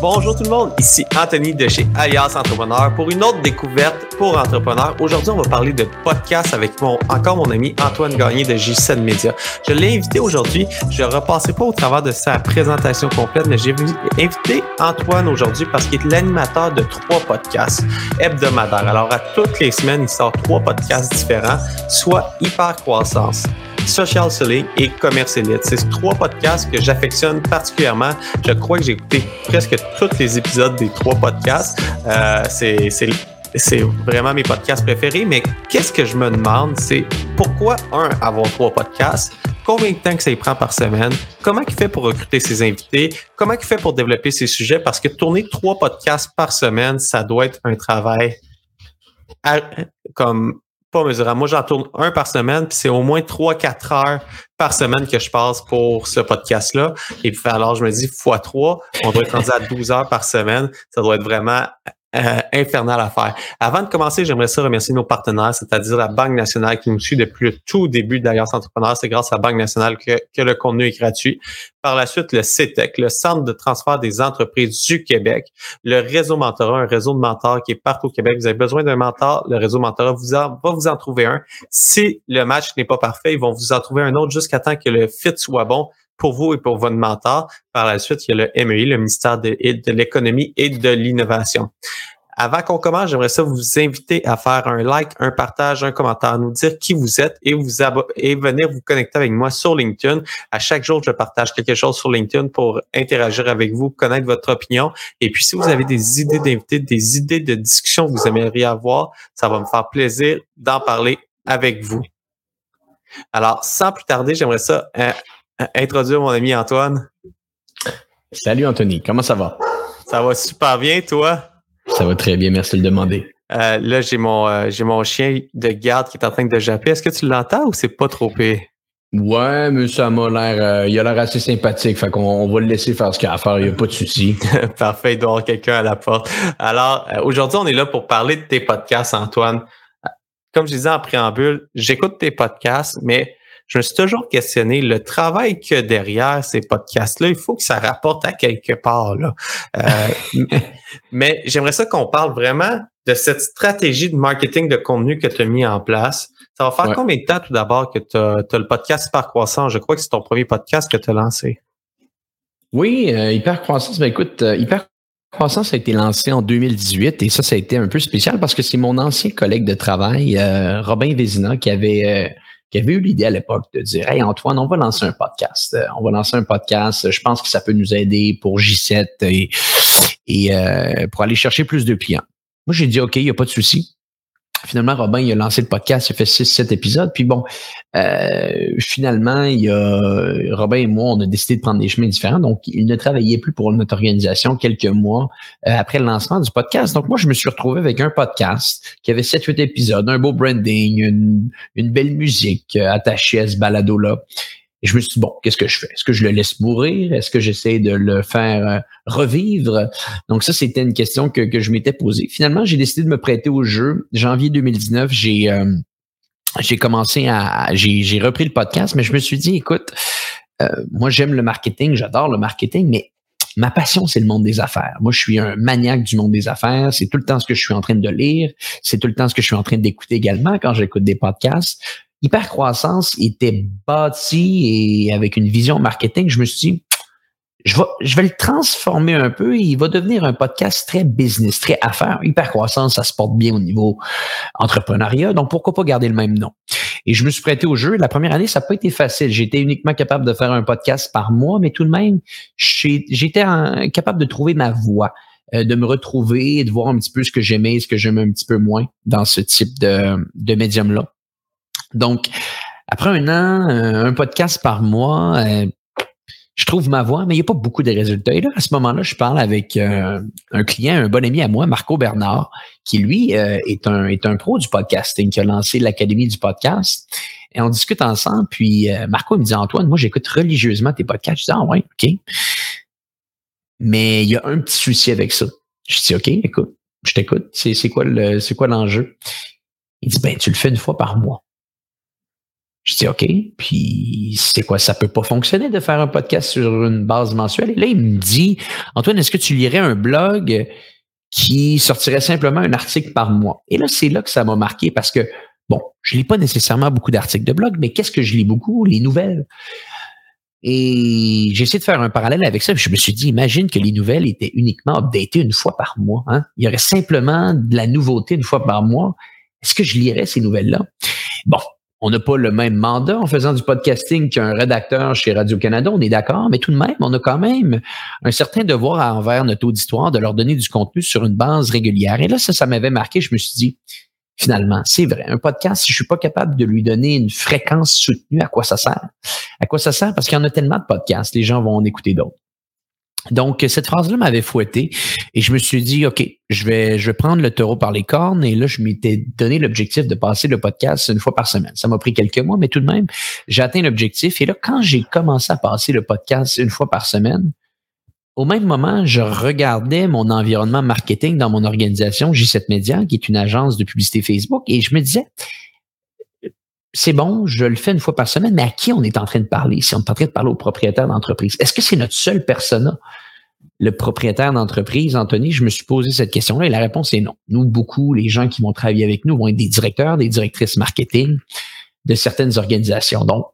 Bonjour tout le monde, ici Anthony de chez Alias Entrepreneur pour une autre découverte pour entrepreneurs. Aujourd'hui, on va parler de podcast avec mon, encore mon ami Antoine Gagné de J7 Media. Je l'ai invité aujourd'hui, je ne repasserai pas au travers de sa présentation complète, mais j'ai invité Antoine aujourd'hui parce qu'il est l'animateur de trois podcasts hebdomadaires. Alors, à toutes les semaines, il sort trois podcasts différents, soit Hyper Croissance, Social Selling et Commerce Elite. C'est trois podcasts que j'affectionne particulièrement. Je crois que j'ai écouté presque tous les épisodes des trois podcasts. Euh, c'est vraiment mes podcasts préférés, mais qu'est-ce que je me demande, c'est pourquoi, un, avoir trois podcasts, combien de temps que ça y prend par semaine, comment il fait pour recruter ses invités, comment il fait pour développer ses sujets, parce que tourner trois podcasts par semaine, ça doit être un travail comme pas mesurable. Moi, j'en tourne un par semaine, puis c'est au moins 3-4 heures par semaine que je passe pour ce podcast-là. Et puis alors, je me dis, fois 3, on doit être rendu à 12 heures par semaine. Ça doit être vraiment euh, infernal à faire. Avant de commencer, j'aimerais ça remercier nos partenaires, c'est-à-dire la Banque nationale qui nous suit depuis le tout début d'Alliance Entrepreneur. C'est grâce à la Banque nationale que, que, le contenu est gratuit. Par la suite, le CETEC, le Centre de transfert des entreprises du Québec, le réseau Mentorat, un réseau de mentors qui est partout au Québec. Vous avez besoin d'un mentor, le réseau Mentorat va vous en trouver un. Si le match n'est pas parfait, ils vont vous en trouver un autre jusqu'à temps que le fit soit bon pour vous et pour votre mentor. Par la suite, il y a le MEI, le ministère de, l'économie et de l'innovation. Avant qu'on commence, j'aimerais ça vous inviter à faire un like, un partage, un commentaire, nous dire qui vous êtes et vous et venir vous connecter avec moi sur LinkedIn. À chaque jour, je partage quelque chose sur LinkedIn pour interagir avec vous, connaître votre opinion. Et puis, si vous avez des idées d'invités, des idées de discussion que vous aimeriez avoir, ça va me faire plaisir d'en parler avec vous. Alors, sans plus tarder, j'aimerais ça euh, introduire mon ami Antoine. Salut Anthony, comment ça va? Ça va super bien, toi? Ça va très bien, merci de le demander. Euh, là, j'ai mon, euh, j'ai mon chien de garde qui est en train de japper. Est-ce que tu l'entends ou c'est pas trop pire? Ouais, mais ça m'a l'air, euh, il a l'air assez sympathique. Fait qu'on on va le laisser faire ce qu'il a à faire. Il n'y a pas de souci. Parfait, il doit y avoir quelqu'un à la porte. Alors, aujourd'hui, on est là pour parler de tes podcasts, Antoine. Comme je disais en préambule, j'écoute tes podcasts, mais je me suis toujours questionné le travail que derrière ces podcasts-là, il faut que ça rapporte à quelque part. Là. Euh, mais j'aimerais ça qu'on parle vraiment de cette stratégie de marketing de contenu que tu as mis en place. Ça va faire combien de temps tout d'abord que tu as, le podcast Hyper Croissance? Je crois que c'est ton premier podcast que tu as lancé. Oui, euh, Hyper Croissance, ben écoute, euh, Hyper Croissance a été lancé en 2018 et ça, ça a été un peu spécial parce que c'est mon ancien collègue de travail, Robin Vézina, qui avait qui avait eu l'idée à l'époque de dire Hey Antoine, on va lancer un podcast. Euh, on va lancer un podcast. Je pense que ça peut nous aider pour J7 et, euh, pour aller chercher plus de clients. Moi, j'ai dit OK, il n'y a pas de souci. Finalement, Robin, il a lancé le podcast, il a fait 6-7 épisodes. Puis bon, euh, finalement, il a, Robin et moi, on a décidé de prendre des chemins différents. Donc, il ne travaillait plus pour notre organisation quelques mois euh, après le lancement du podcast. Donc, moi, je me suis retrouvé avec un podcast qui avait 7-8 épisodes, un beau branding, une, une belle musique euh, attachée à ce balado-là. Et je me suis dit, bon, qu'est-ce que je fais? Est-ce que je le laisse mourir? Est-ce que j'essaie de le faire euh, revivre? Donc ça, c'était une question que, que je m'étais posée. Finalement, j'ai décidé de me prêter au jeu. Janvier 2019, j'ai euh, j'ai commencé à... J'ai repris le podcast, mais je me suis dit, écoute, euh, moi, j'aime le marketing, j'adore le marketing, mais ma passion, c'est le monde des affaires. Moi, je suis un maniaque du monde des affaires. C'est tout le temps ce que je suis en train de lire. C'est tout le temps ce que je suis en train d'écouter également quand j'écoute des podcasts hypercroissance était bâti et avec une vision marketing, je me suis dit, je vais, je vais le transformer un peu et il va devenir un podcast très business, très affaires. Hypercroissance, ça se porte bien au niveau entrepreneuriat, donc pourquoi pas garder le même nom? Et je me suis prêté au jeu. La première année, ça n'a pas été facile. J'étais uniquement capable de faire un podcast par mois, mais tout de même, j'étais capable de trouver ma voie euh, de me retrouver et de voir un petit peu ce que j'aimais, ce que j'aimais un petit peu moins dans ce type de, de médium-là. Donc, après un an, euh, un podcast par mois, euh, je trouve ma voix, mais il n'y a pas beaucoup de résultats. Et là, à ce moment-là, je parle avec euh, un client, un bon ami à moi, Marco Bernard, qui lui est un est un pro du podcasting, qui a lancé l'académie du podcast. Et on discute ensemble. Puis Marco me dit Antoine, moi j'écoute religieusement tes podcasts. Je dis ah ouais, ok. Mais il y a un petit souci avec ça. Je dis ok, écoute, je t'écoute. C'est quoi l'enjeu? Il dit ben tu le fais une fois par mois. Je dis OK, puis c'est quoi, ça peut pas fonctionner de faire un podcast sur une base mensuelle. Et là, il me dit, Antoine, est-ce que tu lirais un blog qui sortirait simplement un article par mois? Et là, c'est là que ça m'a marqué parce que, bon, je lis pas nécessairement beaucoup d'articles de blog, mais qu'est-ce que je lis beaucoup? Les nouvelles. Et j'ai essayé de faire un parallèle avec ça. Je me suis dit, imagine que les nouvelles étaient uniquement updatées une fois par mois. Hein? Il y aurait simplement de la nouveauté une fois par mois. Est-ce que je lirais ces nouvelles-là? Bon, on n'a pas le même mandat en faisant du podcasting qu'un rédacteur chez Radio-Canada, on est d'accord, mais tout de même, on a quand même un certain devoir envers notre auditoire de leur donner du contenu sur une base régulière. Et là, ça, ça m'avait marqué. Je me suis dit, finalement. C'est vrai. Un podcast, si je suis pas capable de lui donner une fréquence soutenue, à quoi ça sert? À quoi ça sert? Parce qu'il y en a tellement de podcasts, les gens vont en écouter d'autres. Donc, cette phrase-là m'avait fouetté et je me suis dit, OK, je vais, je vais prendre le taureau par les cornes et là, je m'étais donné l'objectif de passer le podcast une fois par semaine. Ça m'a pris quelques mois, mais tout de même, j'ai atteint l'objectif. Et là, quand j'ai commencé à passer le podcast une fois par semaine, au même moment, je regardais mon environnement marketing dans mon organisation J7 Media, qui est une agence de publicité Facebook, et je me disais, c'est bon, je le fais une fois par semaine, mais à qui on est en train de parler? Si on est en train de parler au propriétaire d'entreprise, est-ce que c'est notre seul persona? Le propriétaire d'entreprise, Anthony, je me suis posé cette question-là et la réponse est non. Nous, beaucoup, les gens qui vont travailler avec nous vont être des directeurs, des directrices marketing de certaines organisations. Donc,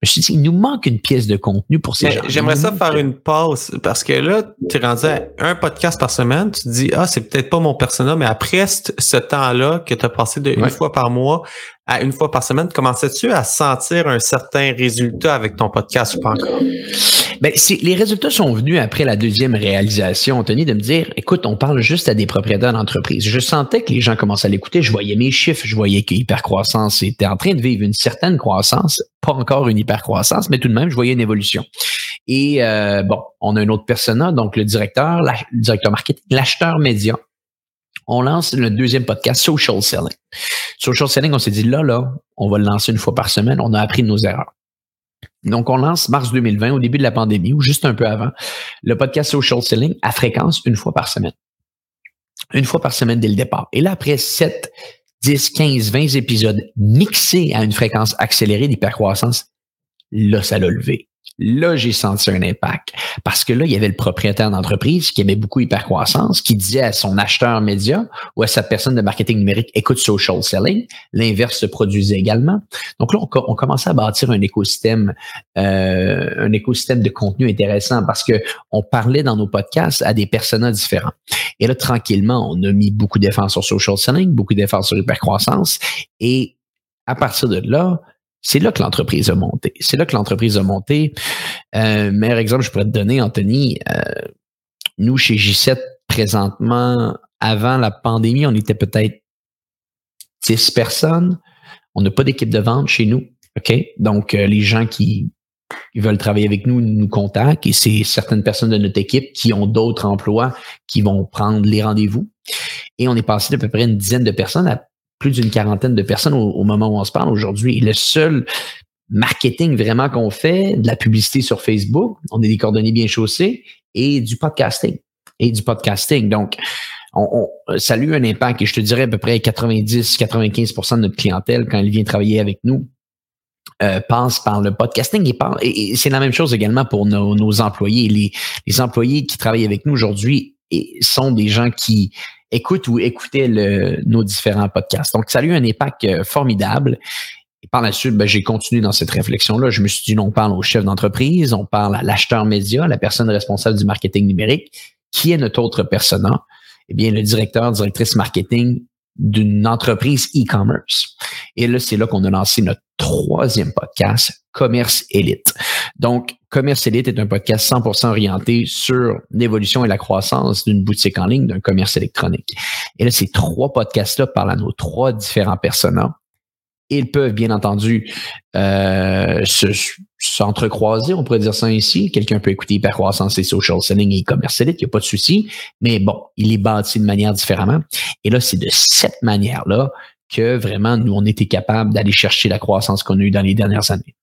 je me suis dit, il nous manque une pièce de contenu pour ces gens. J'aimerais ça faire une pause parce que là, tu es rendu à un podcast par semaine. Tu te dis, ah, c'est peut-être pas mon persona, mais après ce temps-là que tu as passé de une fois par mois à une fois par semaine, commençais-tu à sentir un certain résultat avec ton podcast ou pas encore? Ben, les résultats sont venus après la deuxième réalisation, Anthony, de me dire, écoute, on parle juste à des propriétaires d'entreprise. Je sentais que les gens commençaient à l'écouter, je voyais mes chiffres, je voyais que l'hypercroissance était en train de vivre une certaine croissance, pas encore une hypercroissance, mais tout de même, je voyais une évolution. Et euh, bon, on a un autre persona, donc le directeur, le directeur marketing, l'acheteur média. On lance le deuxième podcast, Social Selling. Social Selling, on s'est dit, là, là, on va le lancer une fois par semaine, on a appris de nos erreurs. Donc, on lance mars 2020, au début de la pandémie, ou juste un peu avant, le podcast Social Selling à fréquence une fois par semaine. Une fois par semaine dès le départ. Et là, après 7, 10, 15, 20 épisodes mixés à une fréquence accélérée d'hypercroissance, là, ça l'a levé. Là, j'ai senti un impact. Parce que là, il y avait le propriétaire d'entreprise qui aimait beaucoup hypercroissance, qui disait à son acheteur média ou à sa personne de marketing numérique, écoute social selling. L'inverse se produisait également. Donc là, on, commençait à bâtir un écosystème, euh, un écosystème de contenu intéressant parce que on parlait dans nos podcasts à des personnages différents. Et là, tranquillement, on a mis beaucoup d'efforts sur social selling, beaucoup d'efforts sur hypercroissance. Et à partir de là, c'est là que l'entreprise a monté. C'est là que l'entreprise a monté. Euh, meilleur exemple, je pourrais te donner, Anthony. Euh, nous, chez J7, présentement, avant la pandémie, on était peut-être 10 personnes. On n'a pas d'équipe de vente chez nous. OK? Donc, euh, les gens qui, veulent travailler avec nous nous contactent et c'est certaines personnes de notre équipe qui ont d'autres emplois qui vont prendre les rendez-vous. Et on est passé d'à peu près une dizaine de personnes à plus d'une quarantaine de personnes au, moment où on se parle aujourd'hui. le seul marketing vraiment qu'on fait, de la publicité sur Facebook, on est des coordonnées bien chaussées, et du podcasting. Et du podcasting. Donc, on, ça a eu un impact et je te dirais à peu près 90-95% de notre clientèle quand elle vient travailler avec nous euh, passe par le podcasting et, et, c'est la même chose également pour nos, employés. Les, les employés qui travaillent avec nous aujourd'hui sont des gens qui écoute ou écoutait nos différents podcasts. Donc, ça a eu un impact euh, formidable. Et par la suite, ben, j'ai continué dans cette réflexion-là. Je me suis dit, on parle au chef d'entreprise, on parle à l'acheteur média, la personne responsable du marketing numérique. Qui est notre autre persona? Eh bien, le directeur, directrice marketing d'une entreprise e-commerce. Et là, c'est là qu'on a lancé notre troisième podcast, Commerce Élite. Donc, Commerce Elite est un podcast 100% orienté sur l'évolution et la croissance d'une boutique en ligne, d'un commerce électronique. Et là, ces trois podcasts-là parlent à nos trois différents personnages. Ils peuvent, bien entendu, euh, s'entrecroiser, on pourrait dire ça ici. Quelqu'un peut écouter Hypercroissance et Social Selling et Commerce Elite, il n'y a pas de souci. Mais bon, il est bâti de manière différemment. Et là, c'est de cette manière-là que vraiment, nous, on était capable d'aller chercher la croissance qu'on a eue dans les dernières années.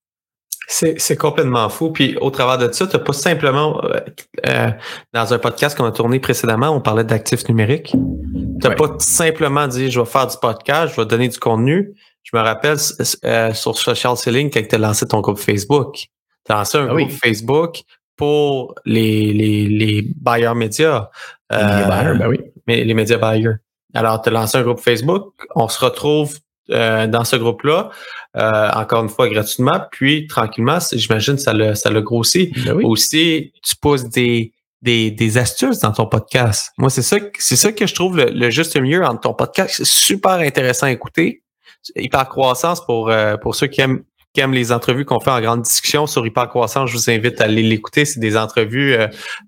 C'est complètement fou. Puis au travers de ça, tu n'as pas simplement, euh, euh, dans un podcast qu'on a tourné précédemment, on parlait d'actifs numériques. Tu n'as pas simplement dit je vais faire du podcast, je vais donner du contenu. Je me rappelle euh, sur Social Selling quand tu as lancé ton groupe Facebook. Tu as lancé un ah groupe Facebook pour les, les, les buyers médias. les buyers, ben oui. Mais les médias buyers. Alors, tu as lancé un groupe Facebook. On se retrouve euh, dans ce groupe-là, euh, encore une fois gratuitement, puis tranquillement, j'imagine ça le ça le grossi. Ben Aussi, tu poses des, des, des astuces dans ton podcast. Moi, c'est ça c'est ça que je trouve le, juste mieux entre ton podcast. C'est super intéressant à écouter. Hyper croissance pour euh, pour ceux qui aiment qui aiment les entrevues qu'on fait en grande discussion sur Hypercroissance, je vous invite à aller l'écouter. C'est des entrevues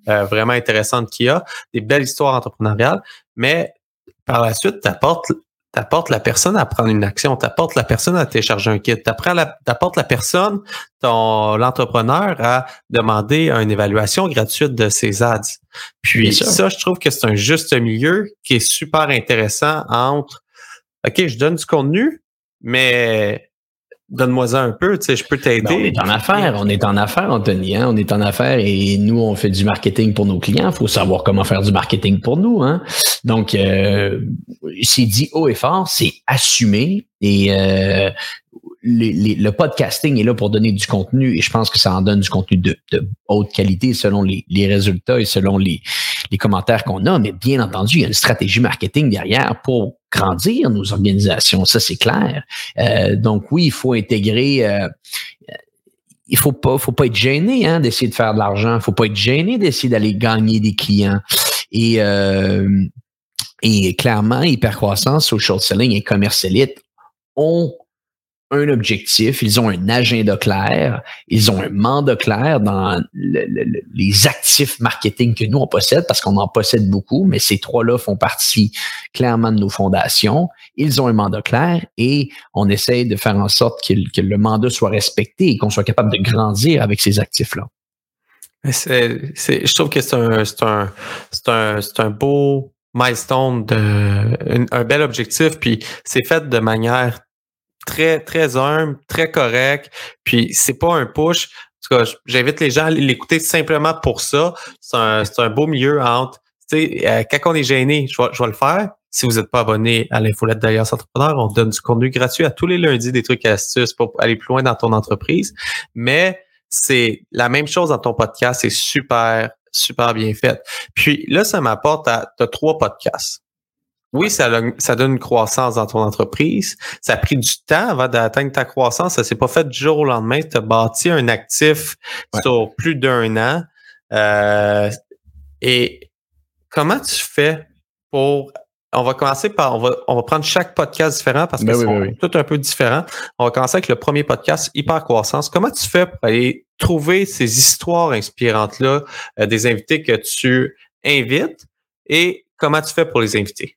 vraiment intéressantes qu'il y a, des belles histoires entrepreneuriales. Mais par la suite, tu apportes la personne à prendre une action, t'apportes la personne à télécharger un kit, t'apportes la personne, ton l'entrepreneur à demander une évaluation gratuite de ses ads. Puis ça, je trouve que c'est un juste milieu qui est super intéressant entre OK, je donne du contenu, mais donne-moi un peu, tu sais, je peux t'aider. Ben, on est en affaires, on est en affaires, Anthony, hein? on est en affaires et nous, on fait du marketing pour nos clients. Il faut savoir comment faire du marketing pour nous. Hein? Donc, euh, c'est dit haut et fort, c'est assumé et euh, le podcasting est là pour donner du contenu et je pense que ça en donne du contenu de, haute qualité selon les, résultats et selon les, commentaires qu'on a. Mais bien entendu, il y a une stratégie marketing derrière pour grandir nos organisations. Ça, c'est clair. Euh, donc oui, il faut intégrer. Euh, il faut pas, faut pas être gêné hein, d'essayer de faire de l'argent. Faut pas être gêné d'essayer d'aller gagner des clients. Et euh, et clairement, hypercroissance, social selling et commerce élite ont un objectif, ils ont un agenda clair, ils ont un mandat clair dans les actifs marketing que nous on possède parce qu'on en possède beaucoup, mais ces trois-là font partie clairement de nos fondations. Ils ont un mandat clair et on essaie de faire en sorte que, le mandat soit respecté et qu'on soit capable de grandir avec ces actifs-là. Je trouve que c'est un, un, un, un beau milestone, de, un bel objectif, puis c'est fait de manière très, très humble, très correct. Puis c'est pas un push. En tout cas, j'invite les gens à l'écouter simplement pour ça. C'est un, un, beau milieu entre. Tu sais, euh, quand on est gêné, je vais, je vais le faire. Si vous n'êtes pas abonné à l'infolette d'Alliance Entrepreneur, on donne du contenu gratuit à tous les lundis, des trucs et astuces pour aller plus loin dans ton entreprise. Mais c'est la même chose dans ton podcast. C'est super, super bien fait. Puis là, ça m'apporte à, trois podcasts. Oui, ça, ça donne une croissance dans ton entreprise. Ça a pris du temps avant d'atteindre ta croissance. Ça s'est pas fait du jour au lendemain. Tu as bâti un actif sur plus d'un an. Euh, et comment tu fais pour on va commencer par, on va, on va prendre chaque podcast différent parce que ben c'est tout un peu différent. On va commencer avec le premier podcast, Hyper Croissance. Comment tu fais pour aller trouver ces histoires inspirantes-là, euh, des invités que tu invites et comment tu fais pour les inviter?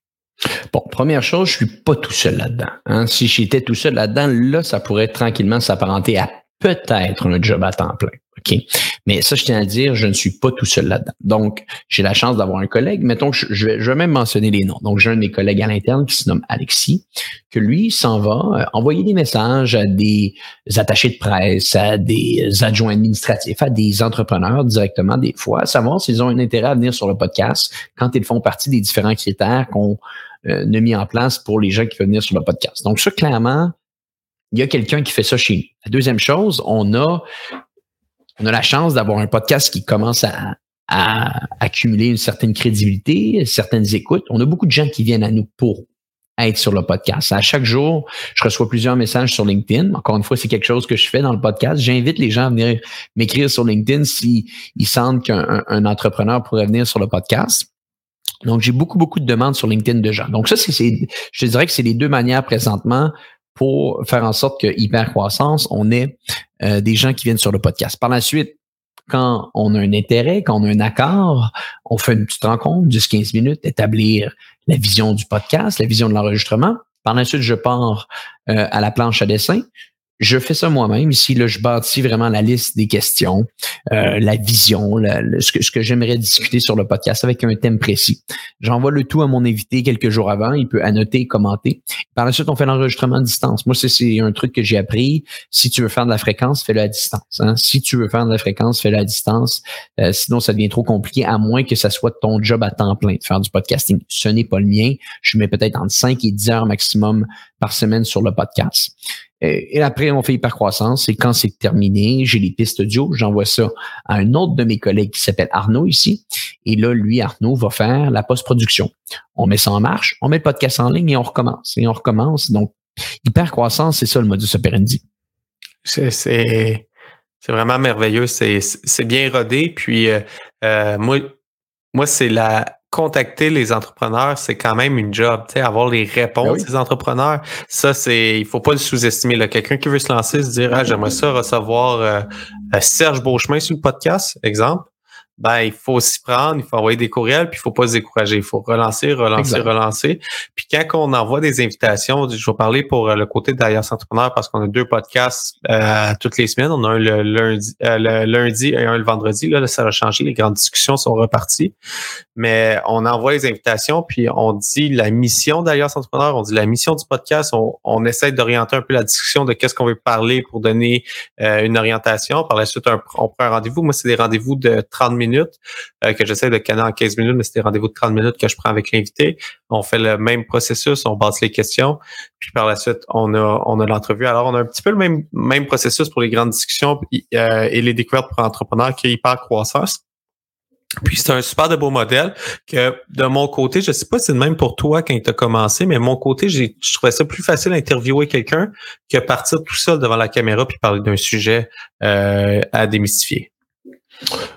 Bon, première chose, je suis pas tout seul là-dedans. Hein. Si j'étais tout seul là-dedans, là, ça pourrait tranquillement s'apparenter à peut-être un job à temps plein. OK? Mais ça, je tiens à dire, je ne suis pas tout seul là-dedans. Donc, j'ai la chance d'avoir un collègue. Mettons que je, vais, je vais même mentionner les noms. Donc, j'ai un de mes collègues à l'interne qui se nomme Alexis, que lui s'en va euh, envoyer des messages à des attachés de presse, à des adjoints administratifs, à des entrepreneurs directement, des fois, savoir s'ils ont un intérêt à venir sur le podcast quand ils font partie des différents critères qu'on euh, a mis en place pour les gens qui veulent venir sur le podcast. Donc, ça, clairement, il y a quelqu'un qui fait ça chez nous. La deuxième chose, on a, on a la chance d'avoir un podcast qui commence à, à accumuler une certaine crédibilité, certaines écoutes. On a beaucoup de gens qui viennent à nous pour être sur le podcast. À chaque jour, je reçois plusieurs messages sur LinkedIn. Encore une fois, c'est quelque chose que je fais dans le podcast. J'invite les gens à venir m'écrire sur LinkedIn s'ils sentent qu'un entrepreneur pourrait venir sur le podcast. Donc, j'ai beaucoup, beaucoup de demandes sur LinkedIn de gens. Donc, ça, c'est, je dirais que c'est les deux manières présentement pour faire en sorte que hyper croissance, on ait euh, des gens qui viennent sur le podcast. Par la suite, quand on a un intérêt, quand on a un accord, on fait une petite rencontre, 10-15 minutes, établir la vision du podcast, la vision de l'enregistrement. Par la suite, je pars euh, à la planche à dessin. Je fais ça moi-même. Ici, là, je bâtis vraiment la liste des questions, euh, la vision, ce que, ce que j'aimerais discuter sur le podcast avec un thème précis. J'envoie le tout à mon invité quelques jours avant. Il peut annoter, commenter. Par la suite, on fait l'enregistrement à distance. Moi, c'est un truc que j'ai appris. Si tu veux faire de la fréquence, fais-le à distance. Hein. Si tu veux faire de la fréquence, fais-le à distance. Euh, sinon, ça devient trop compliqué, à moins que ça soit ton job à temps plein de faire du podcasting. Ce n'est pas le mien. Je mets peut-être entre 5 et 10 heures maximum par semaine sur le podcast. Et après, on fait hypercroissance. Et quand c'est terminé, j'ai les pistes audio. J'envoie ça à un autre de mes collègues qui s'appelle Arnaud ici. Et là, lui, Arnaud, va faire la post-production. On met ça en marche, on met le podcast en ligne et on recommence. Et on recommence. Donc, hypercroissance, c'est ça le modus operandi. C'est, c'est, vraiment merveilleux. C'est, bien rodé. Puis, euh, euh, moi, moi, c'est la, contacter les entrepreneurs, c'est quand même une job, tu sais, avoir les réponses ben des entrepreneurs. Ça, c'est, il faut pas le sous-estimer. Quelqu'un qui veut se lancer, se dire, ah, j'aimerais ça recevoir euh, euh, Serge Beauchemin sur le podcast, exemple ben il faut s'y prendre, il faut envoyer des courriels, puis il faut pas se décourager. Il faut relancer, relancer, relancer. Puis quand on envoie des invitations, je vais parler pour euh, le côté d'Alias Entrepreneur parce qu'on a deux podcasts euh, toutes les semaines. On a un le lundi, euh, le lundi et un le vendredi. Là, ça va changer. Les grandes discussions sont reparties. Mais on envoie les invitations, puis on dit la mission d'Alias Entrepreneur, on dit la mission du podcast. On, on essaie d'orienter un peu la discussion de qu'est-ce qu'on veut parler pour donner une orientation. Par la suite, on prend un rendez-vous. Moi, c'est des rendez-vous de 30 minutes minutes, euh, que j'essaie de canner en 15 minutes, mais c'est des rendez-vous de 30 minutes que je prends avec l'invité. On fait le même processus, on base les questions, puis par la suite, on a, on a l'entrevue. Alors, on a un petit peu le même, même processus pour les grandes discussions euh, et les découvertes pour entrepreneurs qui est hyper croissance. Puis c'est un super de beau modèle que de mon côté, je sais pas si c'est le même pour toi quand tu as commencé, mais mon côté, je trouvais ça plus facile d'interviewer quelqu'un que partir tout seul devant la caméra puis parler d'un sujet euh, à démystifier.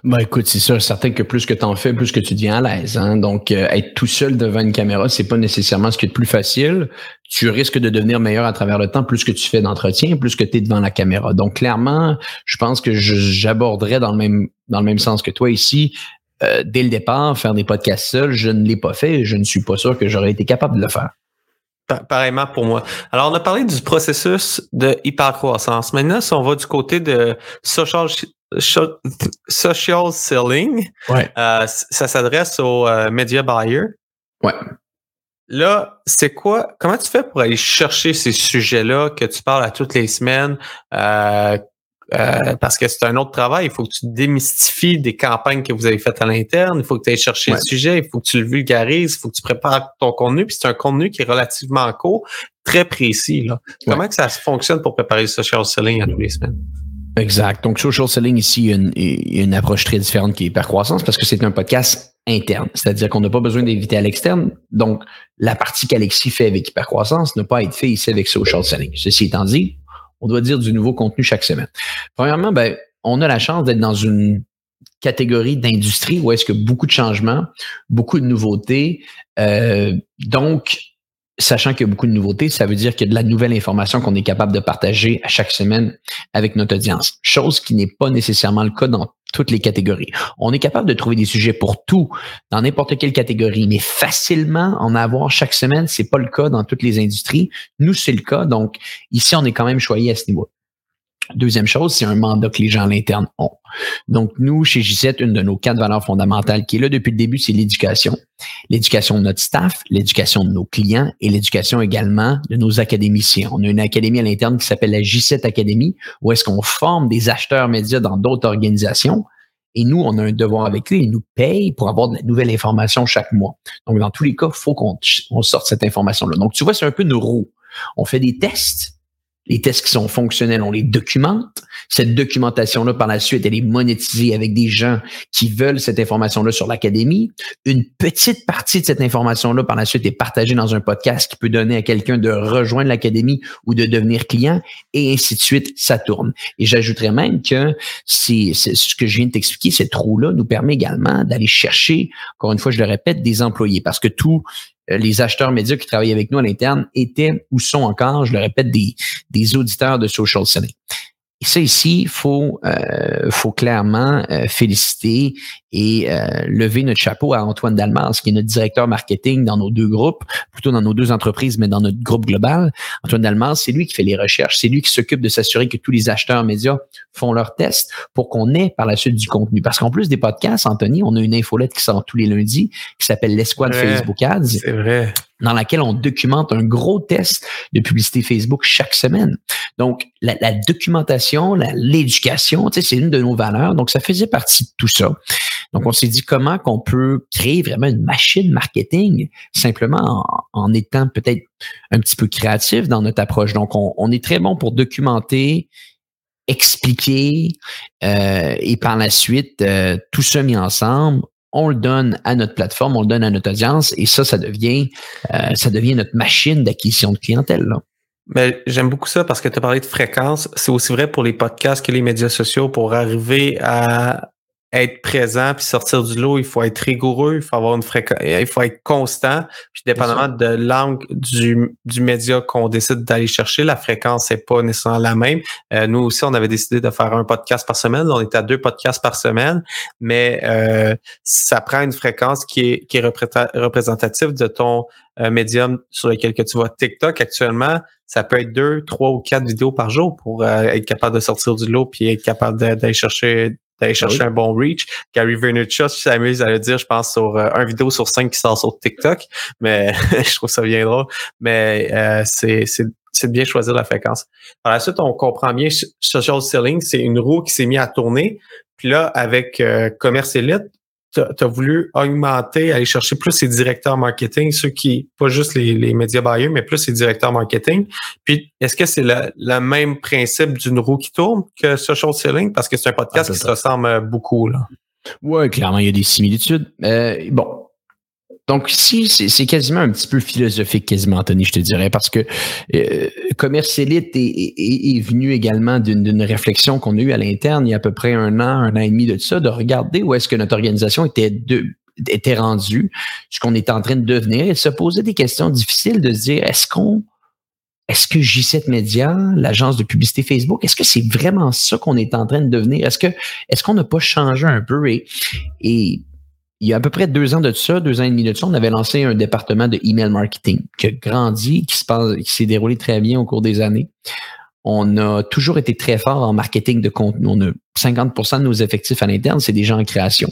Ben écoute, c'est sûr, certain que plus que tu en fais, plus que tu deviens à l'aise. Hein? Donc, euh, être tout seul devant une caméra, c'est pas nécessairement ce qui est le plus facile. Tu risques de devenir meilleur à travers le temps, plus que tu fais d'entretien, plus que tu es devant la caméra. Donc, clairement, je pense que j'aborderais dans le même dans le même sens que toi ici. Euh, dès le départ, faire des podcasts seuls, je ne l'ai pas fait et je ne suis pas sûr que j'aurais été capable de le faire. Pareillement pour moi. Alors, on a parlé du processus de hypercroissance. Maintenant, si on va du côté de social social selling. Euh, ça s'adresse aux euh, media buyers. Ouais. Là, c'est quoi? Comment tu fais pour aller chercher ces sujets-là que tu parles à toutes les semaines? Euh, parce que c'est un autre travail. Il faut que tu démystifies des campagnes que vous avez faites à l'interne. Il faut que tu ailles chercher le sujet. Il faut que tu le vulgarises. Il faut que tu prépares ton contenu. Puis c'est un contenu qui est relativement court, très précis. Là. Comment que ça fonctionne pour préparer le social selling à toutes les semaines? Exact. Donc, social selling ici, il y a une, approche très différente qui est hypercroissance parce que c'est un podcast interne. C'est-à-dire qu'on n'a pas besoin d'inviter à l'externe. Donc, la partie qu'Alexis fait avec hypercroissance n'a pas à être fait ici avec social selling. Ceci étant dit, on doit dire du nouveau contenu chaque semaine. Premièrement, ben, on a la chance d'être dans une catégorie d'industrie où est-ce que beaucoup de changements, beaucoup de nouveautés. Euh, donc, sachant qu'il y a beaucoup de nouveautés, ça veut dire qu'il y a de la nouvelle information qu'on est capable de partager à chaque semaine avec notre audience. Chose qui n'est pas nécessairement le cas dans toutes les catégories. On est capable de trouver des sujets pour tout dans n'importe quelle catégorie, mais facilement en avoir chaque semaine, c'est pas le cas dans toutes les industries. Nous, c'est le cas. Donc, ici, on est quand même choyé à ce niveau. Deuxième chose, c'est un mandat que les gens à l'interne ont. Donc, nous, chez J7, une de nos quatre valeurs fondamentales qui est là depuis le début, c'est l'éducation. L'éducation de notre staff, l'éducation de nos clients et l'éducation également de nos académiciens. On a une académie à l'interne qui s'appelle la J7 Academy, où est-ce qu'on forme des acheteurs médias dans d'autres organisations. Et nous, on a un devoir avec eux. Ils nous payent pour avoir de la nouvelle information chaque mois. Donc, dans tous les cas, il faut qu'on sorte cette information-là. Donc, tu vois, c'est un peu nos roues. On fait des tests les tests qui sont fonctionnels, on les documente. Cette documentation-là, par la suite, elle est monétisée avec des gens qui veulent cette information-là sur l'académie. Une petite partie de cette information-là, par la suite, est partagée dans un podcast qui peut donner à quelqu'un de rejoindre l'académie ou de devenir client, et ainsi de suite, ça tourne. Et j'ajouterais même que c'est ce que je viens de t'expliquer, cette roue-là nous permet également d'aller chercher, encore une fois, je le répète, des employés, parce que tout les acheteurs médias qui travaillent avec nous à l'interne étaient ou sont encore, je le répète, des, des auditeurs de social selling. Et ça ici, il faut, euh, faut clairement euh, féliciter et euh, lever notre chapeau à Antoine Dalmas, qui est notre directeur marketing dans nos deux groupes, plutôt dans nos deux entreprises, mais dans notre groupe global. Antoine Dalmas, c'est lui qui fait les recherches, c'est lui qui s'occupe de s'assurer que tous les acheteurs médias font leurs tests pour qu'on ait par la suite du contenu. Parce qu'en plus des podcasts, Anthony, on a une infolette qui sort tous les lundis qui s'appelle l'escouade Facebook Ads. C'est vrai dans laquelle on documente un gros test de publicité Facebook chaque semaine. Donc, la, documentation, l'éducation, tu sais, c'est une de nos valeurs. Donc, ça faisait partie de tout ça. Donc, on s'est dit comment qu'on peut créer vraiment une machine marketing simplement en, étant peut-être un petit peu créatif dans notre approche. Donc, on, est très bon pour documenter, expliquer euh, et par la suite, euh, tout ça mis ensemble, on le donne à notre plateforme, on le donne à notre audience et ça, ça devient, euh, ça devient notre machine d'acquisition de clientèle. Mais j'aime beaucoup ça parce que tu as parlé de fréquence. C'est aussi vrai pour les podcasts que les médias sociaux pour arriver à être présent puis sortir du lot, il faut être rigoureux, il faut avoir une fréquence, il faut être constant. Puis dépendamment de l'angle du, du média qu'on décide d'aller chercher, la fréquence n'est pas nécessairement la même. Euh, nous aussi, on avait décidé de faire un podcast par semaine. On est à deux podcasts par semaine, mais euh, ça prend une fréquence qui est, qui est représentative de ton euh, médium sur lequel que tu vois. TikTok actuellement, ça peut être deux, trois ou quatre vidéos par jour pour être capable de sortir du lot puis être capable d'aller chercher d'aller chercher un bon reach. Gary Vaynerchuk s'amuse à le dire, je pense, sur euh, un vidéo sur cinq qui sort sur TikTok, mais je trouve ça bien drôle. Mais euh, c'est de bien choisir la fréquence. Par la suite, on comprend bien social selling, c'est une roue qui s'est mise à tourner. Puis là, avec euh, Commerce Elite, tu as, voulu augmenter, aller chercher plus ces directeurs marketing, ceux qui, pas juste les, les médias buyers, mais plus ces directeurs marketing. Puis, est-ce que c'est le, même principe d'une roue qui tourne que social selling? Parce que c'est un podcast ah, qui se ressemble beaucoup, là. Oui, clairement, il y a des similitudes. Euh, bon, donc ici, c'est quasiment un petit peu philosophique, quasiment, Anthony, je te dirais, parce que euh, Commerce Elite est, venu également d'une réflexion qu'on a eue à l'interne il y a à peu près un an, un an et demi de ça, de regarder où est-ce que notre organisation était de, était rendue, ce qu'on était en train de devenir, et se poser des questions difficiles, de se dire, est-ce qu'on est-ce que J7 Media, l'agence de publicité Facebook, est-ce que c'est vraiment ça qu'on est en train de devenir? Est-ce que est-ce qu'on n'a pas changé un peu et, et il y a à peu près deux ans de ça, deux ans et demi de ça, on avait lancé un département de email marketing qui a grandi, qui s'est déroulé très bien au cours des années. On a toujours été très fort en marketing de contenu. On a 50% de nos effectifs à l'interne, c'est des gens en création.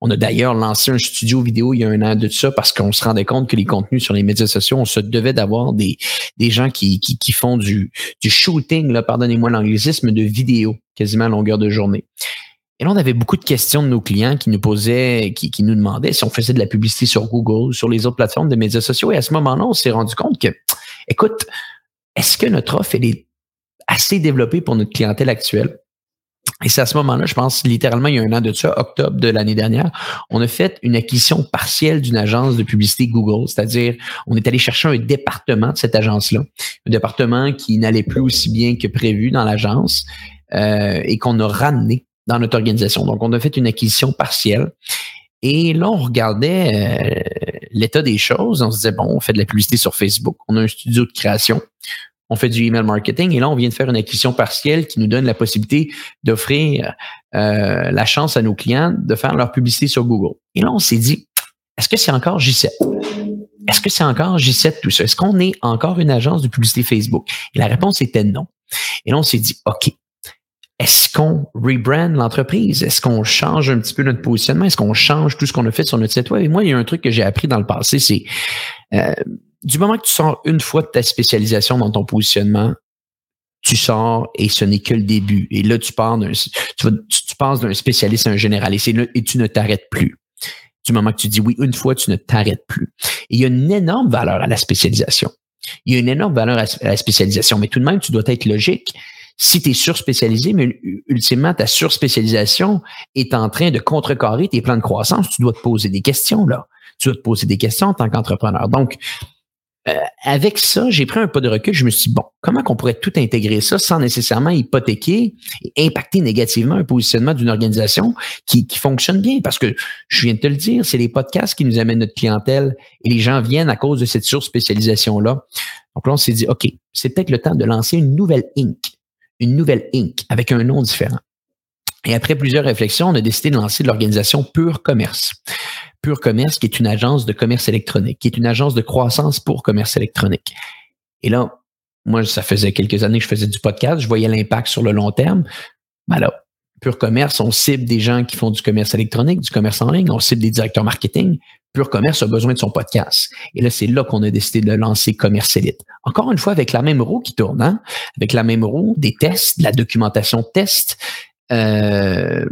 On a d'ailleurs lancé un studio vidéo il y a un an de ça parce qu'on se rendait compte que les contenus sur les médias sociaux, on se devait d'avoir des, gens qui, font du, shooting, pardonnez-moi l'anglicisme, de vidéo, quasiment à longueur de journée. Et là, on avait beaucoup de questions de nos clients qui nous posaient, qui, qui nous demandaient si on faisait de la publicité sur Google, sur les autres plateformes de médias sociaux. Et à ce moment-là, on s'est rendu compte que, écoute, est-ce que notre offre, est assez développée pour notre clientèle actuelle? Et c'est à ce moment-là, je pense littéralement il y a un an de ça, octobre de l'année dernière, on a fait une acquisition partielle d'une agence de publicité Google, c'est-à-dire on est allé chercher un département de cette agence-là, un département qui n'allait plus aussi bien que prévu dans l'agence euh, et qu'on a ramené dans notre organisation. Donc, on a fait une acquisition partielle. Et là, on regardait euh, l'état des choses. On se disait, bon, on fait de la publicité sur Facebook. On a un studio de création. On fait du email marketing. Et là, on vient de faire une acquisition partielle qui nous donne la possibilité d'offrir euh, la chance à nos clients de faire leur publicité sur Google. Et là, on s'est dit, est-ce que c'est encore J7? Est-ce que c'est encore J7 tout ça? Est-ce qu'on est encore une agence de publicité Facebook? Et la réponse était non. Et là, on s'est dit, OK, est-ce qu'on rebrand l'entreprise? Est-ce qu'on change un petit peu notre positionnement? Est-ce qu'on change tout ce qu'on a fait sur notre site web? Et moi, il y a un truc que j'ai appris dans le passé, c'est euh, du moment que tu sors une fois de ta spécialisation dans ton positionnement, tu sors et ce n'est que le début. Et là, tu pars d'un, tu, tu, passes d'un spécialiste à un généraliste et, et tu ne t'arrêtes plus. Du moment que tu dis oui une fois, tu ne t'arrêtes plus. Et il y a une énorme valeur à la spécialisation. Il y a une énorme valeur à la spécialisation, mais tout de même, tu dois être logique si tu es surspécialisé, mais ultimement, ta surspécialisation est en train de contrecarrer tes plans de croissance, tu dois te poser des questions, là. Tu dois te poser des questions en tant qu'entrepreneur. Donc, euh, avec ça, j'ai pris un pas de recul. Je me suis dit, bon, comment qu'on pourrait tout intégrer ça sans nécessairement hypothéquer et impacter négativement un positionnement d'une organisation qui, qui fonctionne bien? Parce que je viens de te le dire, c'est les podcasts qui nous amènent notre clientèle et les gens viennent à cause de cette surspécialisation-là. Donc là, on s'est dit, OK, c'est peut-être le temps de lancer une nouvelle Inc une nouvelle Inc. avec un nom différent. Et après plusieurs réflexions, on a décidé de lancer l'organisation Pure Commerce. Pure Commerce, qui est une agence de commerce électronique, qui est une agence de croissance pour commerce électronique. Et là, moi, ça faisait quelques années que je faisais du podcast, je voyais l'impact sur le long terme. Ben Pure Commerce, on cible des gens qui font du commerce électronique, du commerce en ligne, on cible des directeurs marketing. Pure Commerce a besoin de son podcast. Et là, c'est là qu'on a décidé de lancer Commerce Elite. Encore une fois, avec la même roue qui tourne, hein? avec la même roue, des tests, de la documentation de tests, euh,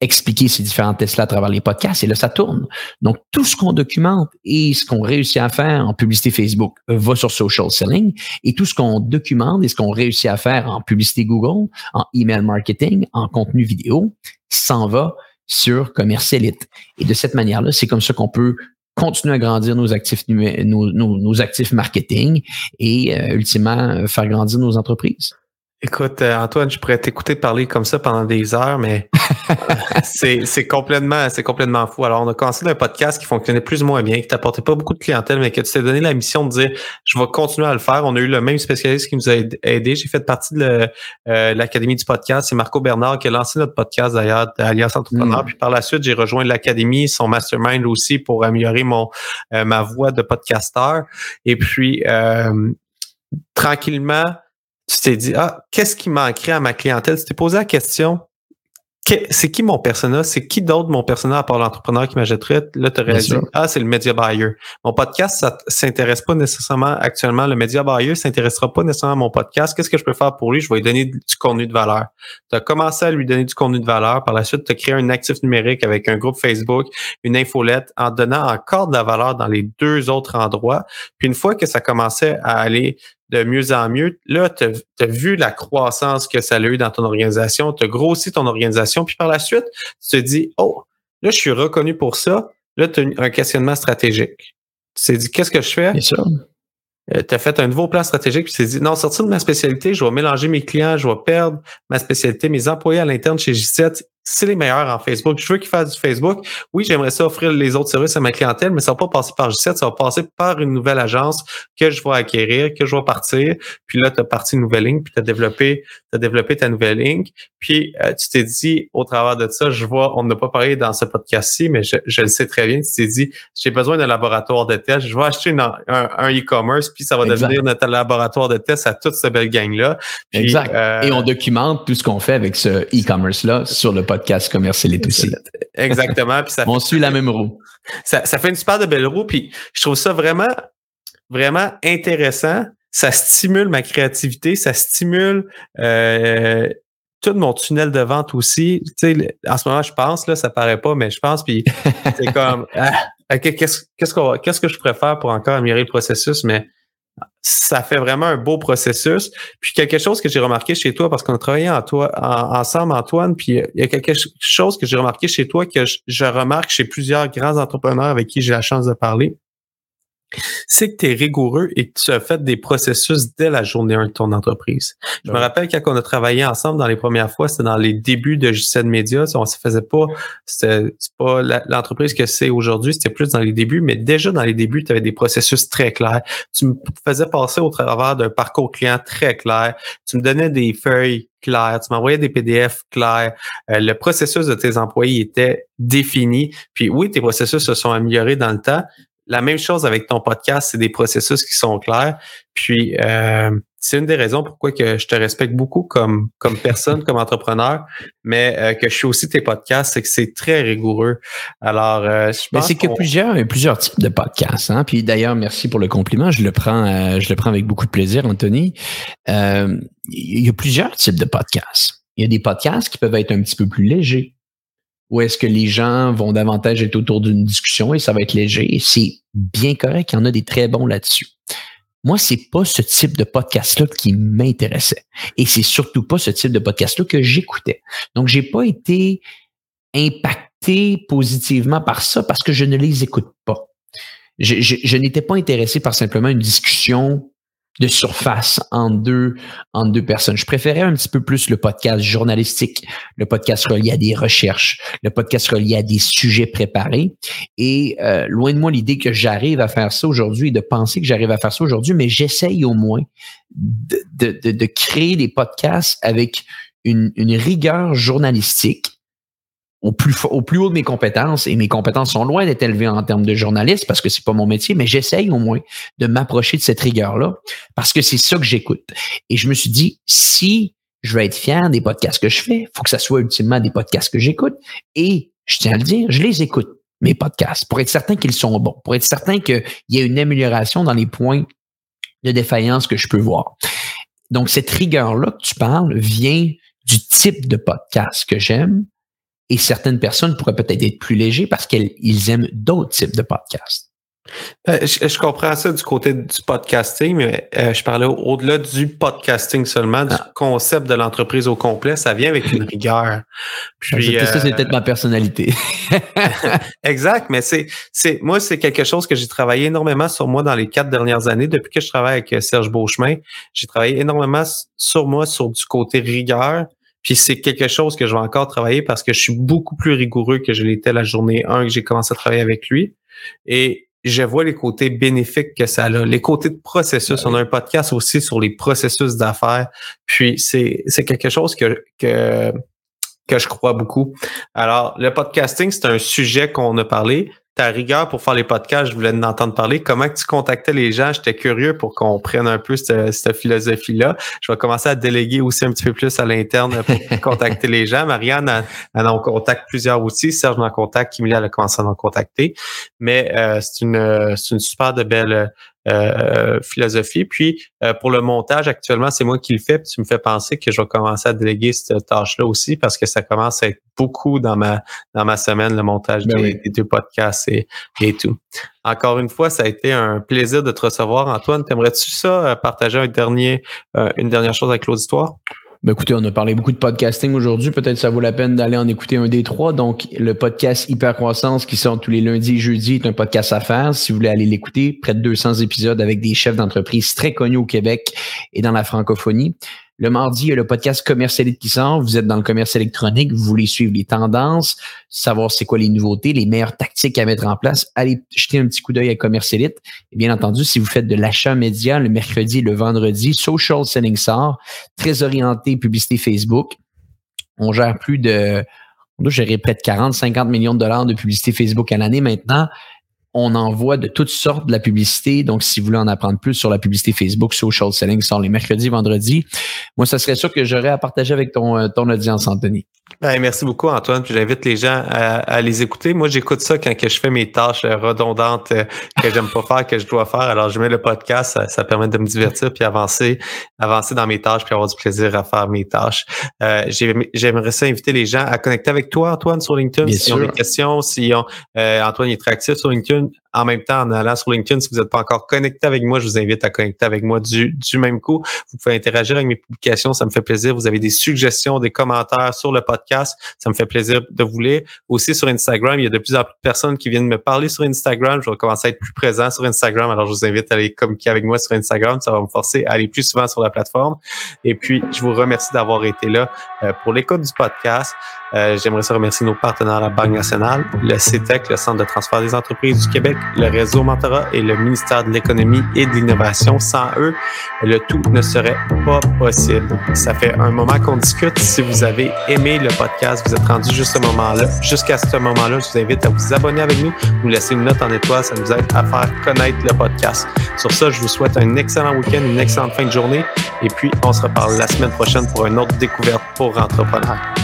expliquer ces différents tests-là à travers les podcasts et là, ça tourne. Donc, tout ce qu'on documente et ce qu'on réussit à faire en publicité Facebook va sur social selling et tout ce qu'on documente et ce qu'on réussit à faire en publicité Google, en email marketing, en contenu vidéo, s'en va sur Commerce Elite. Et de cette manière-là, c'est comme ça qu'on peut continuer à grandir nos actifs, nos, nos, actifs marketing et euh, ultimement faire grandir nos entreprises. Écoute, euh, Antoine, je pourrais t'écouter parler comme ça pendant des heures, mais c'est complètement, c'est complètement fou. Alors, on a commencé un podcast qui fonctionnait plus ou moins bien, qui t'apportait pas beaucoup de clientèle, mais que tu t'es donné la mission de dire, je vais continuer à le faire. On a eu le même spécialiste qui nous a aidé. J'ai fait partie de euh, l'Académie du podcast. C'est Marco Bernard qui a lancé notre podcast d'ailleurs, Alliance Entrepreneur. Mm. Puis par la suite, j'ai rejoint l'Académie, son mastermind aussi pour améliorer mon euh, ma voix de podcasteur. Et puis, tranquillement, tu t'es dit, ah, qu'est-ce qui manquerait à ma clientèle? Tu t'es posé la question, c'est qui mon persona? C'est qui d'autre mon persona à part l'entrepreneur qui m'achèterait? Là, tu réalisé, ah, c'est le media buyer. Mon podcast, ça s'intéresse pas nécessairement actuellement. Le media buyer s'intéressera pas nécessairement à mon podcast. Qu'est-ce que je peux faire pour lui? Je vais lui donner du contenu de valeur. Tu as commencé à lui donner du contenu de valeur. Par la suite, tu as créé un actif numérique avec un groupe Facebook, une infolette, en donnant encore de la valeur dans les deux autres endroits. Puis une fois que ça commençait à aller de mieux en mieux. Là, tu as, vu la croissance que ça a eu dans ton organisation, tu as grossi ton organisation, puis par la suite, tu te dis, oh, là, je suis reconnu pour ça. Là, tu as un questionnement stratégique. Tu t'es dit, qu'est-ce que je fais? Euh, tu as fait un nouveau plan stratégique, puis tu t'es dit, non, sortir de ma spécialité, je vais mélanger mes clients, je vais perdre ma spécialité, mes employés à l'interne chez G7, c'est les meilleurs en Facebook. Je veux qu'ils fassent du Facebook. Oui, j'aimerais ça offrir les autres services à ma clientèle, mais ça va pas passer par G7, ça va passer par une nouvelle agence que je vais acquérir, que je vais partir. Puis là, tu as parti une nouvelle ligne, puis tu as développé, as développé ta nouvelle ligne. Puis euh, tu t'es dit, au travers de ça, je vois, on n'a pas parlé dans ce podcast-ci, mais je, le sais très bien, tu t'es dit, j'ai besoin d'un laboratoire de test, je vais acheter un, e-commerce, puis ça va devenir notre laboratoire de test à toute cette belle gang-là. Exact. Euh, Et on documente tout ce qu'on fait avec ce e-commerce-là sur le podcast podcast commercial. Exactement. Puis ça On suit la même roue. Ça, ça, fait une super de belle roue. Puis je trouve ça vraiment, vraiment intéressant. Ça stimule ma créativité, ça stimule euh, tout mon tunnel de vente aussi. Tu sais, en ce moment, je pense, là, ça paraît pas, mais je pense, puis c'est comme ah, qu'est-ce, qu'est-ce, qu'on, qu'est-ce que je préfère pour encore améliorer le processus, mais ça fait vraiment un beau processus. Puis quelque chose que j'ai remarqué chez toi, parce qu'on a travaillé ensemble, Antoine, puis il y a quelque chose que j'ai remarqué chez toi que je, remarque chez plusieurs grands entrepreneurs avec qui j'ai la chance de parler c'est que tu es rigoureux et que tu as fait des processus dès la journée 1 de ton entreprise. Je me rappelle quand on a travaillé ensemble dans les premières fois, c'était dans les débuts de J7 Media. On se faisait pas, c'était pas l'entreprise que c'est aujourd'hui, c'était plus dans les débuts, mais déjà dans les débuts, tu avais des processus très clairs. Tu me faisais passer au travers d'un parcours client très clair. Tu me donnais des feuilles claires, tu m'envoyais des PDF clairs. Euh, le processus de tes employés était défini. Puis oui, tes processus se sont améliorés dans le temps, la même chose avec ton podcast, c'est des processus qui sont clairs. Puis euh, c'est une des raisons pourquoi que je te respecte beaucoup comme comme personne, comme entrepreneur, mais euh, que je suis aussi tes podcasts, c'est que c'est très rigoureux. Alors, euh, je pense c'est que plusieurs plusieurs types de podcasts. Hein? Puis d'ailleurs, merci pour le compliment. Je le prends je le prends avec beaucoup de plaisir, Anthony. il y a plusieurs types de podcasts. Il y a des podcasts qui peuvent être un petit peu plus légers ou est-ce que les gens vont davantage être autour d'une discussion et ça va être léger? C'est bien correct, il y en a des très bons là-dessus. Moi, c'est pas ce type de podcast-là qui m'intéressait. Et c'est surtout pas ce type de podcast-là que j'écoutais. Donc, j'ai pas été impacté positivement par ça parce que je ne les écoute pas. Je, je n'étais pas intéressé par simplement une discussion de surface en deux, en deux personnes. Je préférais un petit peu plus le podcast journalistique, le podcast relié à des recherches, le podcast relié à des sujets préparés. Et euh, loin de moi l'idée que j'arrive à faire ça aujourd'hui, de penser que j'arrive à faire ça aujourd'hui, mais j'essaye au moins de, de, créer des podcasts avec une rigueur journalistique au plus, au plus haut de mes compétences, et mes compétences sont loin d'être élevées en termes de journaliste parce que c'est pas mon métier, mais j'essaye au moins de m'approcher de cette rigueur-là parce que c'est ça que j'écoute. Et je me suis dit, si je veux être fier des podcasts que je fais, faut que ça soit ultimement des podcasts que j'écoute. Et je tiens à le dire, je les écoute, mes podcasts, pour être certain qu'ils sont bons, pour être certain qu'il y a une amélioration dans les points de défaillance que je peux voir. Donc, cette rigueur-là que tu parles vient du type de podcast que j'aime, et certaines personnes pourraient peut-être être plus légers parce qu'ils aiment d'autres types de podcasts. Euh, je, comprends ça du côté du podcasting, mais euh, je parlais au-delà du podcasting seulement, du ah. concept de l'entreprise au complet. Ça vient avec une rigueur. Puis, ça, c'est peut-être ma personnalité. exact, mais c'est, c'est, moi, c'est quelque chose que j'ai travaillé énormément sur moi dans les quatre dernières années. Depuis que je travaille avec Serge Beauchemin, j'ai travaillé énormément sur moi, sur du côté rigueur, puis c'est quelque chose que je vais encore travailler parce que je suis beaucoup plus rigoureux que je l'étais la journée 1 que j'ai commencé à travailler avec lui. Et je vois les côtés bénéfiques que ça a, les côtés de processus. On a un podcast aussi sur les processus d'affaires. Puis c'est, c'est quelque chose que, que, que je crois beaucoup. Alors, le podcasting, c'est un sujet qu'on a parlé ta rigueur pour faire les podcasts, je voulais en entendre parler. Comment que tu contactais les gens? J'étais curieux pour qu'on prenne un peu cette, philosophie-là. Je vais commencer à déléguer aussi un petit peu plus à l'interne pour contacter les gens. Marianne, elle, en contacte plusieurs aussi. Serge en contacte. Kimberly, elle a commencé à en contacter. Mais euh, c'est une, c'est une super de belle euh, philosophie. Puis euh, pour le montage, actuellement, c'est moi qui le fais. Puis tu me fais penser que je vais commencer à déléguer cette tâche-là aussi parce que ça commence à être beaucoup dans ma dans ma semaine, le montage ben des, deux podcasts et, et tout. Encore une fois, ça a été un plaisir de te recevoir, Antoine. T'aimerais-tu ça euh, partager un dernier, une dernière chose avec l'auditoire? Ben écoutez, on a parlé beaucoup de podcasting aujourd'hui. Peut-être ça vaut la peine d'aller en écouter un des trois. Donc, le podcast Hypercroissance qui sort tous les lundis et jeudis est un podcast à faire. Si vous voulez aller l'écouter, près de 200 épisodes avec des chefs d'entreprise très connus au Québec et dans la francophonie. Le mardi, il y a le podcast Commercialite qui sort. Vous êtes dans le commerce électronique, vous voulez suivre les tendances, savoir c'est quoi les nouveautés, les meilleures tactiques à mettre en place. Allez jeter un petit coup d'œil à Commercialite. Et bien entendu, si vous faites de l'achat média le mercredi et le vendredi, Social Selling sort, très orienté publicité Facebook. On gère plus de, on doit gérer près de 40, 50 millions de dollars de publicité Facebook à l'année maintenant on envoie de toutes sortes de la publicité. Donc, si vous voulez en apprendre plus sur la publicité Facebook, Social Selling sort les mercredis, vendredis. Moi, ça serait sûr que j'aurais à partager avec ton, euh, ton audience, Anthony. Ben, merci beaucoup, Antoine. Puis j'invite les gens à, les écouter. Moi, j'écoute ça quand que je fais mes tâches euh, redondantes euh, que j'aime pas faire, que je dois faire. Alors, je mets le podcast, ça, permet de me divertir puis avancer, avancer dans mes tâches puis avoir du plaisir à faire mes tâches. Euh, J'aimerais ça inviter les gens à connecter avec toi, Antoine, sur LinkedIn. Bien si ont des questions, si on, euh, Antoine est très actif sur LinkedIn, en même temps, en allant sur LinkedIn, si vous n'êtes pas encore connecté avec moi, je vous invite à connecter avec moi du, du même coup. Vous pouvez interagir avec mes publications, ça me fait plaisir. Vous avez des suggestions, des commentaires sur le podcast, ça me fait plaisir de vous lire. Aussi sur Instagram, il y a de plus en plus de personnes qui viennent me parler sur Instagram. Je vais commencer à être plus présent sur Instagram, alors je vous invite à aller communiquer avec moi sur Instagram. Ça va me forcer à aller plus souvent sur la plateforme. Et puis, je vous remercie d'avoir été là euh, pour l'écoute du podcast. Euh, j'aimerais remercier nos partenaires, la Banque nationale, le CETEC, le Centre de transfert des entreprises du Québec, le réseau Mentorat et le ministère de l'Économie et de l'Innovation. Sans eux, le tout ne serait pas possible. Ça fait un moment qu'on discute. Si vous avez aimé le podcast, vous êtes rendu juste ce moment-là. Jusqu'à ce moment-là, je vous invite à vous abonner avec nous, nous laisser une note en étoile. Ça nous aide à faire connaître le podcast. Sur ça, je vous souhaite un excellent week-end, une excellente fin de journée. Et puis, on se reparle la semaine prochaine pour une autre découverte pour entrepreneurs.